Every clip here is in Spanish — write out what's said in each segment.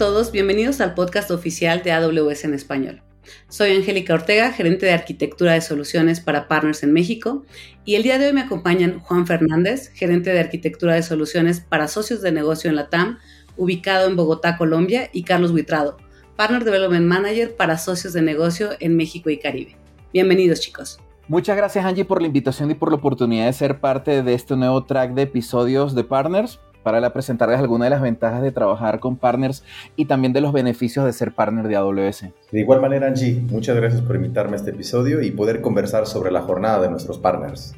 todos, bienvenidos al podcast oficial de AWS en español. Soy Angélica Ortega, gerente de arquitectura de soluciones para partners en México, y el día de hoy me acompañan Juan Fernández, gerente de arquitectura de soluciones para socios de negocio en la TAM, ubicado en Bogotá, Colombia, y Carlos Buitrado, Partner Development Manager para socios de negocio en México y Caribe. Bienvenidos chicos. Muchas gracias Angie por la invitación y por la oportunidad de ser parte de este nuevo track de episodios de Partners para presentarles algunas de las ventajas de trabajar con partners y también de los beneficios de ser partner de AWS. De igual manera, Angie, muchas gracias por invitarme a este episodio y poder conversar sobre la jornada de nuestros partners.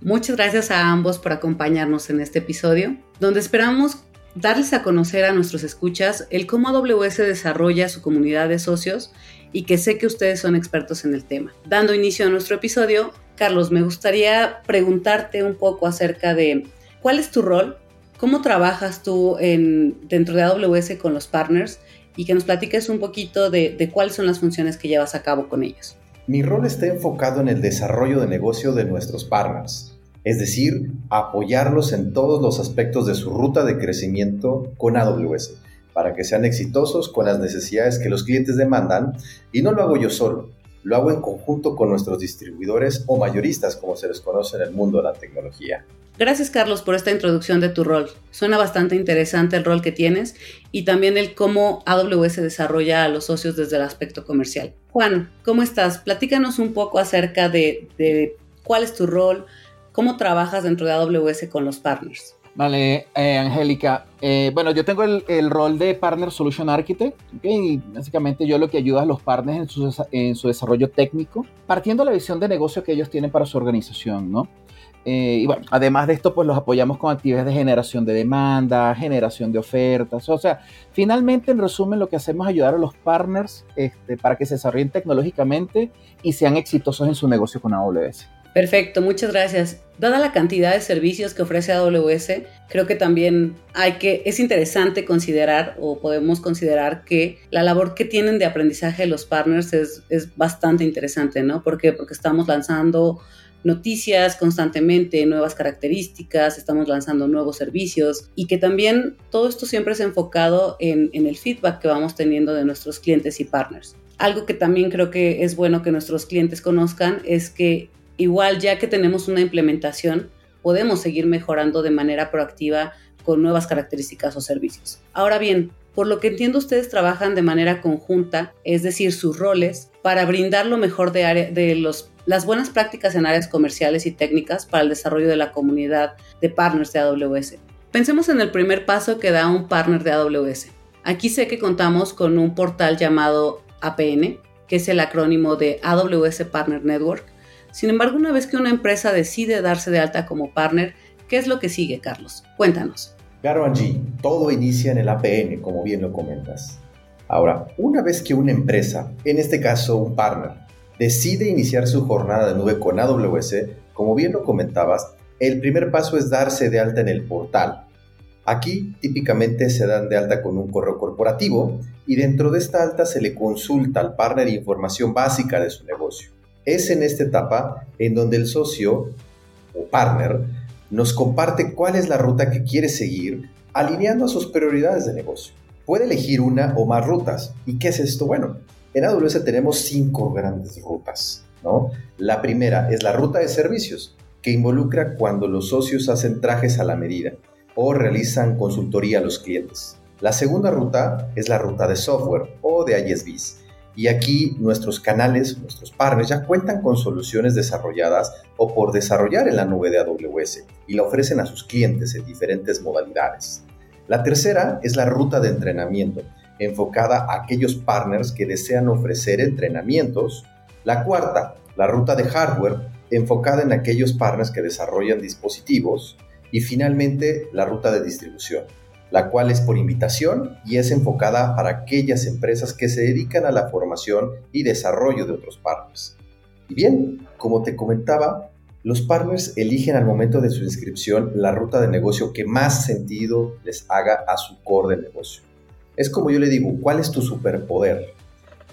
Muchas gracias a ambos por acompañarnos en este episodio, donde esperamos darles a conocer a nuestros escuchas el cómo AWS desarrolla su comunidad de socios y que sé que ustedes son expertos en el tema. Dando inicio a nuestro episodio, Carlos, me gustaría preguntarte un poco acerca de cuál es tu rol ¿Cómo trabajas tú en, dentro de AWS con los partners? Y que nos platiques un poquito de, de cuáles son las funciones que llevas a cabo con ellos. Mi rol está enfocado en el desarrollo de negocio de nuestros partners, es decir, apoyarlos en todos los aspectos de su ruta de crecimiento con AWS, para que sean exitosos con las necesidades que los clientes demandan, y no lo hago yo solo, lo hago en conjunto con nuestros distribuidores o mayoristas, como se les conoce en el mundo de la tecnología. Gracias Carlos por esta introducción de tu rol. Suena bastante interesante el rol que tienes y también el cómo AWS desarrolla a los socios desde el aspecto comercial. Juan, ¿cómo estás? Platícanos un poco acerca de, cuál es tu rol, cómo trabajas dentro de AWS con los partners. Vale, eh, Angélica. Eh, bueno, yo tengo el, rol de Partner Solution Architect, y básicamente yo lo que ayuda a los partners en su, en su desarrollo técnico, partiendo de la visión de negocio que ellos tienen para su organización, ¿no? Eh, y bueno, además de esto, pues los apoyamos con actividades de generación de demanda, generación de ofertas. O sea, finalmente, en resumen, lo que hacemos es ayudar a los partners este, para que se desarrollen tecnológicamente y sean exitosos en su negocio con AWS. Perfecto, muchas gracias. Dada la cantidad de servicios que ofrece AWS, creo que también hay que, es interesante considerar o podemos considerar que la labor que tienen de aprendizaje los partners es, es bastante interesante, ¿no? Porque estamos lanzando noticias constantemente, nuevas características, estamos lanzando nuevos servicios y que también todo esto siempre es enfocado en, el feedback que vamos teniendo de nuestros clientes y partners. Algo que también creo que es bueno que nuestros clientes conozcan es que igual ya que tenemos una implementación, podemos seguir mejorando de manera proactiva con nuevas características o servicios. Ahora bien, por lo que entiendo, ustedes trabajan de manera conjunta, es decir, sus roles, para brindar lo mejor de, los las buenas prácticas en áreas comerciales y técnicas para el desarrollo de la comunidad de partners de AWS. Pensemos en el primer paso que da un partner de AWS. Aquí sé que contamos con un portal llamado APN, que es el acrónimo de AWS Partner Network. Sin embargo, una vez que una empresa decide darse de alta como partner, ¿qué es lo que sigue, Carlos? Cuéntanos. Claro, Angie, todo inicia en el APN, como bien lo comentas. Ahora, una vez que una empresa, en este caso un partner, decide iniciar su jornada de nube con AWS, como bien lo comentabas, el primer paso es darse de alta en el portal. Aquí típicamente se dan de alta con un correo corporativo y dentro de esta alta se le consulta al partner información básica de su negocio. Es en esta etapa en donde el socio o partner nos comparte cuál es la ruta que quiere seguir alineando a sus prioridades de negocio. Puede elegir una o más rutas. ¿Y qué es esto? Bueno, en AWS tenemos cinco grandes rutas. ¿no? La primera es la ruta de servicios, que involucra cuando los socios hacen trajes a la medida o realizan consultoría a los clientes. La segunda ruta es la ruta de software o de ISVs. Y aquí nuestros canales, nuestros partners ya cuentan con soluciones desarrolladas o por desarrollar en la nube de AWS y la ofrecen a sus clientes en diferentes modalidades. La tercera es la ruta de entrenamiento, enfocada a aquellos partners que desean ofrecer entrenamientos. La cuarta, la ruta de hardware, enfocada en aquellos partners que desarrollan dispositivos. Y finalmente, la ruta de distribución, la cual es por invitación y es enfocada para aquellas empresas que se dedican a la formación y desarrollo de otros partners. Y bien, como te comentaba, los partners eligen al momento de su inscripción la ruta de negocio que más sentido les haga a su core de negocio. Es como yo le digo, ¿cuál es tu superpoder?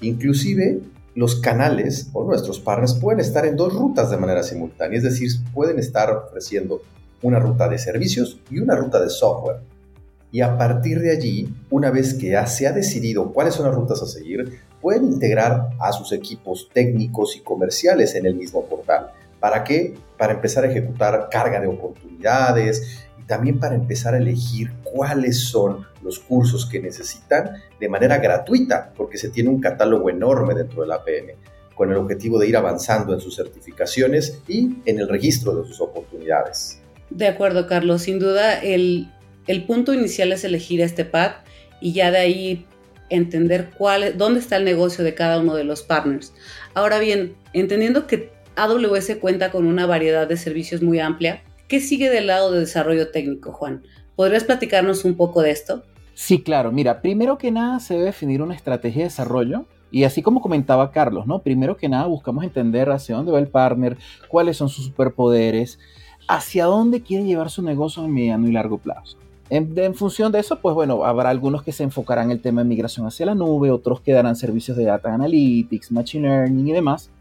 Inclusive los canales o nuestros partners pueden estar en dos rutas de manera simultánea, es decir, pueden estar ofreciendo una ruta de servicios y una ruta de software. y a partir de allí, una vez que ya se ha decidido cuáles son las rutas a seguir, pueden integrar a sus equipos técnicos y comerciales en el mismo portal. ¿Para qué? Para empezar a ejecutar carga de oportunidades y también para empezar a elegir cuáles son los cursos que necesitan de manera gratuita, porque se tiene un catálogo enorme dentro de la APN, con el objetivo de ir avanzando en sus certificaciones y en el registro de sus oportunidades. De acuerdo, Carlos. Sin duda, el, el punto inicial es elegir este pad y ya de ahí entender cuál, dónde está el negocio de cada uno de los partners. Ahora bien, entendiendo que AWS cuenta con una variedad de servicios muy amplia, ¿qué sigue del lado de desarrollo técnico, Juan? ¿Podrías platicarnos un poco de esto? Sí, claro. Mira, primero que nada se debe definir una estrategia de desarrollo y así como comentaba Carlos, ¿no? Primero que nada buscamos entender hacia dónde va el partner, cuáles son sus superpoderes, hacia dónde quiere llevar su negocio en mediano y largo plazo. En, función de eso, pues bueno, habrá algunos que se enfocarán en el tema de migración hacia la nube, otros que darán servicios de data analytics, machine learning y demás.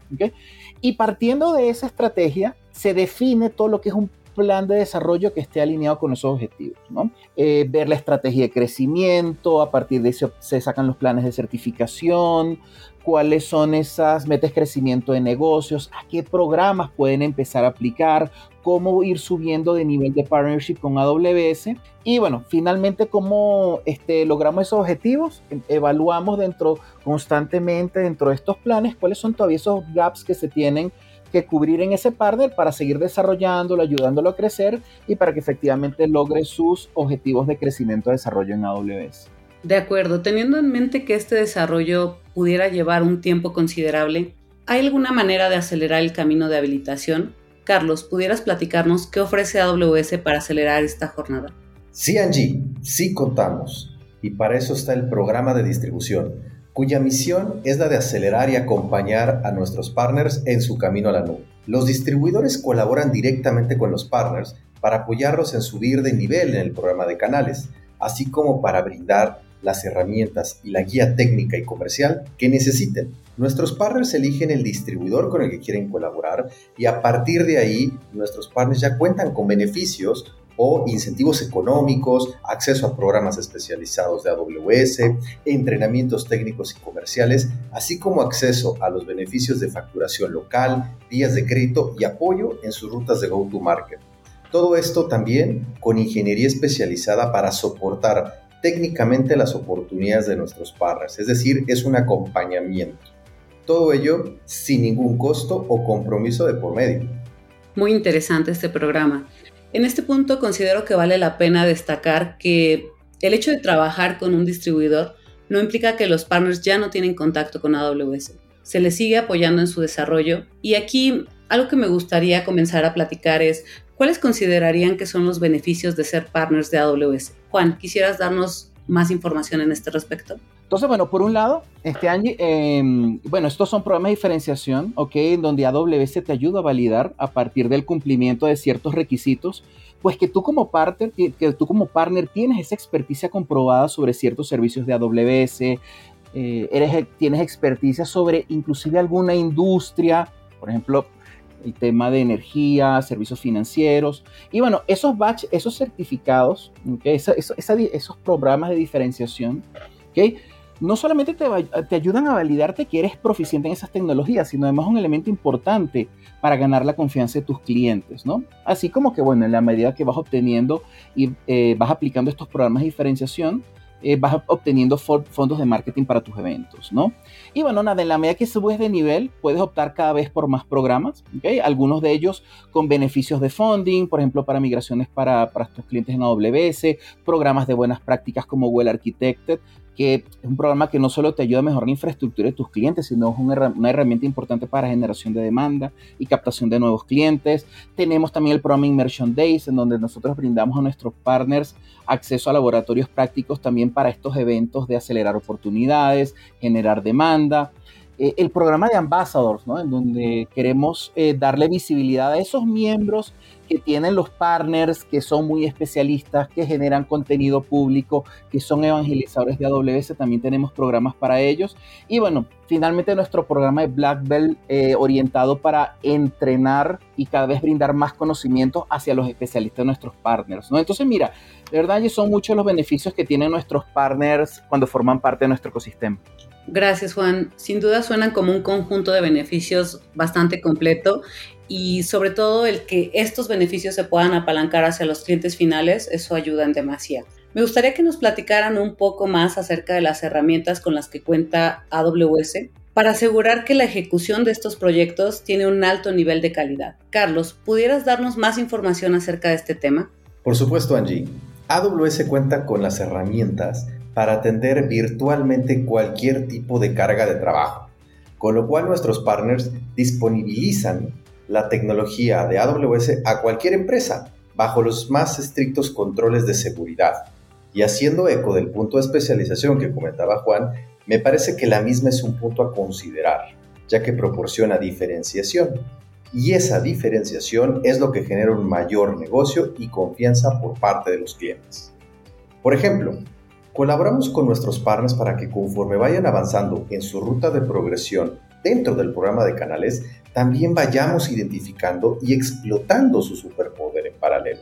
Y partiendo de esa estrategia, se define todo lo que es un plan de desarrollo que esté alineado con esos objetivos. ¿no? Eh, ver la estrategia de crecimiento, a partir de eso se sacan los planes de certificación, cuáles son esas metas de crecimiento de negocios, a qué programas pueden empezar a aplicar, cómo ir subiendo de nivel de partnership con AWS y bueno, finalmente cómo este, logramos esos objetivos, em, evaluamos dentro constantemente dentro de estos planes cuáles son todavía esos gaps que se tienen que cubrir en ese partner para seguir desarrollándolo, ayudándolo a crecer y para que efectivamente logre sus objetivos de crecimiento y desarrollo en AWS. De acuerdo, teniendo en mente que este desarrollo pudiera llevar un tiempo considerable, ¿hay alguna manera de acelerar el camino de habilitación? Carlos, ¿pudieras platicarnos qué ofrece AWS para acelerar esta jornada? Sí, Angie, sí contamos. Y para eso está el programa de distribución, cuya misión es la de acelerar y acompañar a nuestros partners en su camino a la nube. Los distribuidores colaboran directamente con los partners para apoyarlos en subir de nivel en el programa de canales, así como para brindar las herramientas y la guía técnica y comercial que necesiten. Nuestros partners eligen el distribuidor con el que quieren colaborar y a partir de ahí nuestros partners ya cuentan con beneficios o incentivos económicos, acceso a programas especializados de AWS, entrenamientos técnicos y comerciales, así como acceso a los beneficios de facturación local, vías de crédito y apoyo en sus rutas de go-to-market. Todo esto también con ingeniería especializada para soportar técnicamente las oportunidades de nuestros partners, es decir, es un acompañamiento. Todo ello sin ningún costo o compromiso de por medio. Muy interesante este programa. En este punto considero que vale la pena destacar que el hecho de trabajar con un distribuidor no implica que los partners ya no tienen contacto con AWS. Se les sigue apoyando en su desarrollo y aquí algo que me gustaría comenzar a platicar es ¿Cuáles considerarían que son los beneficios de ser partners de AWS? Juan, ¿quisieras darnos más información en este respecto? Entonces, bueno, por un lado, este Angie, em, bueno, estos son programas de diferenciación, ¿ok? En donde AWS te ayuda a validar a partir del cumplimiento de ciertos requisitos, pues que tú como partner, que tú como partner tienes esa experticia comprobada sobre ciertos servicios de AWS, eh, eres, tienes experticia sobre inclusive alguna industria, por ejemplo, el tema de energía, servicios financieros. Y bueno, esos batch, esos certificados, esos programas de diferenciación, ¿okay? no solamente te, te, ayudan a validarte que eres proficiente en esas tecnologías, sino además un elemento importante para ganar la confianza de tus clientes, ¿no? Así como que, bueno, en la medida que vas obteniendo y eh, vas aplicando estos programas de diferenciación, eh, vas obteniendo fondos de marketing para tus eventos, ¿no? Y bueno, nada, en la medida que subes de nivel, puedes optar cada vez por más programas. Algunos de ellos con beneficios de funding, por ejemplo, para migraciones para, para tus clientes en AWS, programas de buenas prácticas como Well Architected, que es un programa que no solo te ayuda a mejorar la infraestructura de tus clientes, sino es una, herramienta importante para generación de demanda y captación de nuevos clientes. Tenemos también el programa Immersion Days, en donde nosotros brindamos a nuestros partners acceso a laboratorios prácticos también para estos eventos de acelerar oportunidades, generar demanda. Eh, el programa de Ambassadors, ¿no? en donde queremos eh, darle visibilidad a esos miembros que tienen los partners, que son muy especialistas, que generan contenido público, que son evangelizadores de AWS, también tenemos programas para ellos. Y bueno, finalmente nuestro programa de Black Belt eh, orientado para entrenar y cada vez brindar más conocimiento hacia los especialistas de nuestros partners. ¿no? Entonces, mira, de verdad, son muchos los beneficios que tienen nuestros partners cuando forman parte de nuestro ecosistema. Gracias, Juan. Sin duda suenan como un conjunto de beneficios bastante completo y sobre todo el que estos beneficios se puedan apalancar hacia los clientes finales, eso ayuda en demasía. Me gustaría que nos platicaran un poco más acerca de las herramientas con las que cuenta AWS para asegurar que la ejecución de estos proyectos tiene un alto nivel de calidad. Carlos, ¿pudieras darnos más información acerca de este tema? Por supuesto, Angie. AWS cuenta con las herramientas para atender virtualmente cualquier tipo de carga de trabajo, con lo cual nuestros partners disponibilizan la tecnología de AWS a cualquier empresa bajo los más estrictos controles de seguridad. Y haciendo eco del punto de especialización que comentaba Juan, me parece que la misma es un punto a considerar, ya que proporciona diferenciación. Y esa diferenciación es lo que genera un mayor negocio y confianza por parte de los clientes. Por ejemplo, colaboramos con nuestros partners para que conforme vayan avanzando en su ruta de progresión dentro del programa de canales, también vayamos identificando y explotando su superpoder en paralelo.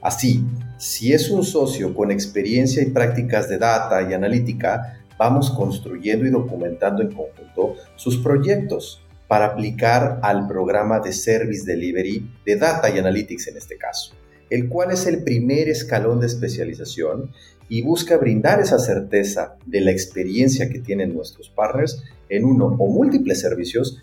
Así, si es un socio con experiencia y prácticas de data y analítica, vamos construyendo y documentando en conjunto sus proyectos para aplicar al programa de Service Delivery de Data y Analytics en este caso, el cual es el primer escalón de especialización y busca brindar esa certeza de la experiencia que tienen nuestros partners en uno o múltiples servicios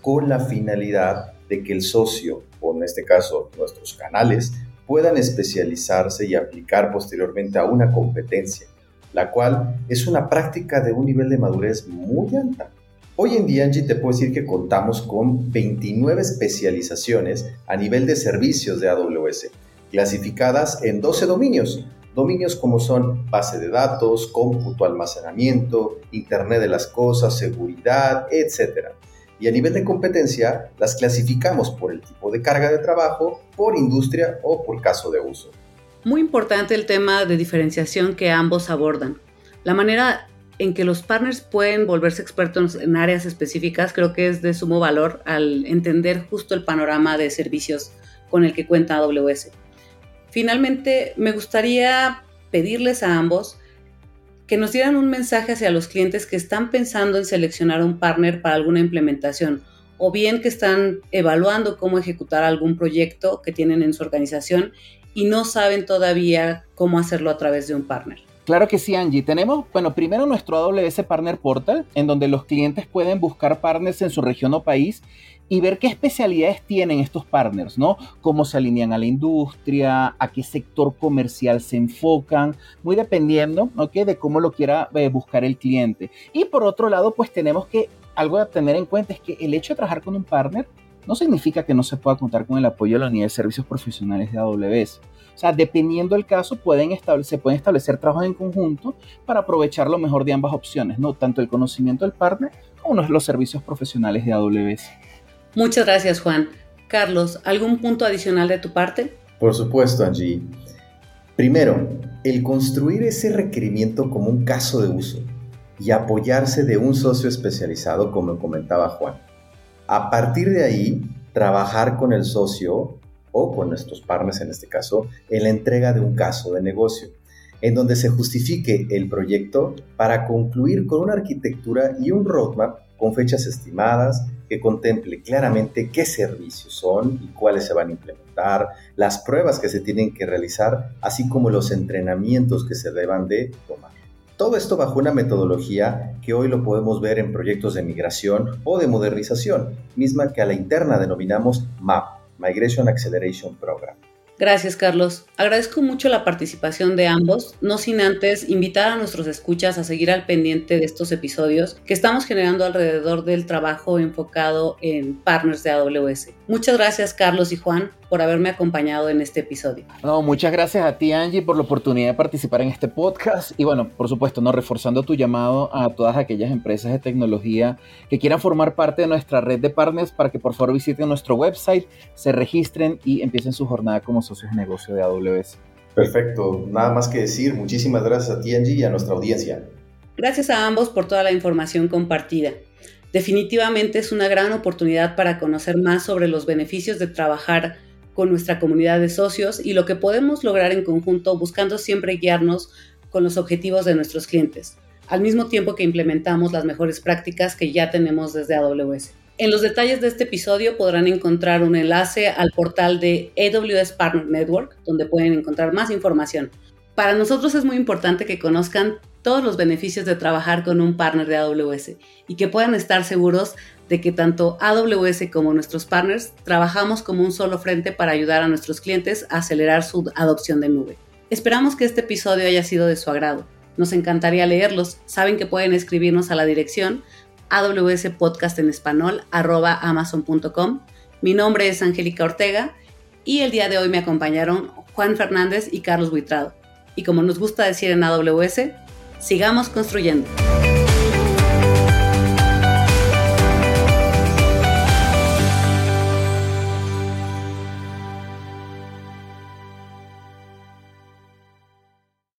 con la finalidad de que el socio, o en este caso nuestros canales, puedan especializarse y aplicar posteriormente a una competencia, la cual es una práctica de un nivel de madurez muy alta. Hoy en día, Angie, te puedo decir que contamos con 29 especializaciones a nivel de servicios de AWS, clasificadas en 12 dominios, Dominios como son base de datos, cómputo, almacenamiento, Internet de las Cosas, seguridad, etc. Y a nivel de competencia, las clasificamos por el tipo de carga de trabajo, por industria o por caso de uso. Muy importante el tema de diferenciación que ambos abordan. La manera en que los partners pueden volverse expertos en áreas específicas creo que es de sumo valor al entender justo el panorama de servicios con el que cuenta AWS. Finalmente, me gustaría pedirles a ambos que nos dieran un mensaje hacia los clientes que están pensando en seleccionar un partner para alguna implementación o bien que están evaluando cómo ejecutar algún proyecto que tienen en su organización y no saben todavía cómo hacerlo a través de un partner. Claro que sí, Angie. Tenemos, bueno, primero nuestro AWS Partner Portal, en donde los clientes pueden buscar partners en su región o país y ver qué especialidades tienen estos partners, ¿no? Cómo se alinean a la industria, a qué sector comercial se enfocan, muy dependiendo, ¿ok? De cómo lo quiera eh, buscar el cliente. Y por otro lado, pues tenemos que, algo a tener en cuenta es que el hecho de trabajar con un partner no significa que no se pueda contar con el apoyo de la unidad de servicios profesionales de AWS. O sea, dependiendo del caso, pueden se pueden establecer trabajos en conjunto para aprovechar lo mejor de ambas opciones, ¿no? Tanto el conocimiento del partner como los servicios profesionales de AWS. Muchas gracias, Juan. Carlos, ¿algún punto adicional de tu parte? Por supuesto, Angie. Primero, el construir ese requerimiento como un caso de uso y apoyarse de un socio especializado, como comentaba Juan. A partir de ahí, trabajar con el socio o con nuestros partners en este caso en la entrega de un caso de negocio, en donde se justifique el proyecto para concluir con una arquitectura y un roadmap con fechas estimadas que contemple claramente qué servicios son y cuáles se van a implementar, las pruebas que se tienen que realizar, así como los entrenamientos que se deban de tomar. Todo esto bajo una metodología que hoy lo podemos ver en proyectos de migración o de modernización, misma que a la interna denominamos MAP, Migration Acceleration Program. Gracias, Carlos. Agradezco mucho la participación de ambos, no sin antes invitar a nuestros escuchas a seguir al pendiente de estos episodios que estamos generando alrededor del trabajo enfocado en partners de AWS. Muchas gracias, Carlos y Juan. Por haberme acompañado en este episodio. No, muchas gracias a ti, Angie, por la oportunidad de participar en este podcast. Y bueno, por supuesto, no reforzando tu llamado a todas aquellas empresas de tecnología que quieran formar parte de nuestra red de partners para que por favor visiten nuestro website, se registren y empiecen su jornada como socios de negocio de AWS. Perfecto, nada más que decir. Muchísimas gracias a ti, Angie, y a nuestra audiencia. Gracias a ambos por toda la información compartida. Definitivamente es una gran oportunidad para conocer más sobre los beneficios de trabajar con nuestra comunidad de socios y lo que podemos lograr en conjunto buscando siempre guiarnos con los objetivos de nuestros clientes, al mismo tiempo que implementamos las mejores prácticas que ya tenemos desde AWS. En los detalles de este episodio podrán encontrar un enlace al portal de AWS Partner Network, donde pueden encontrar más información. Para nosotros es muy importante que conozcan todos los beneficios de trabajar con un partner de AWS y que puedan estar seguros de que tanto AWS como nuestros partners trabajamos como un solo frente para ayudar a nuestros clientes a acelerar su adopción de nube. Esperamos que este episodio haya sido de su agrado. Nos encantaría leerlos. Saben que pueden escribirnos a la dirección AWS Podcast en español amazon.com. Mi nombre es Angélica Ortega y el día de hoy me acompañaron Juan Fernández y Carlos Buitrado. Y como nos gusta decir en AWS, sigamos construyendo.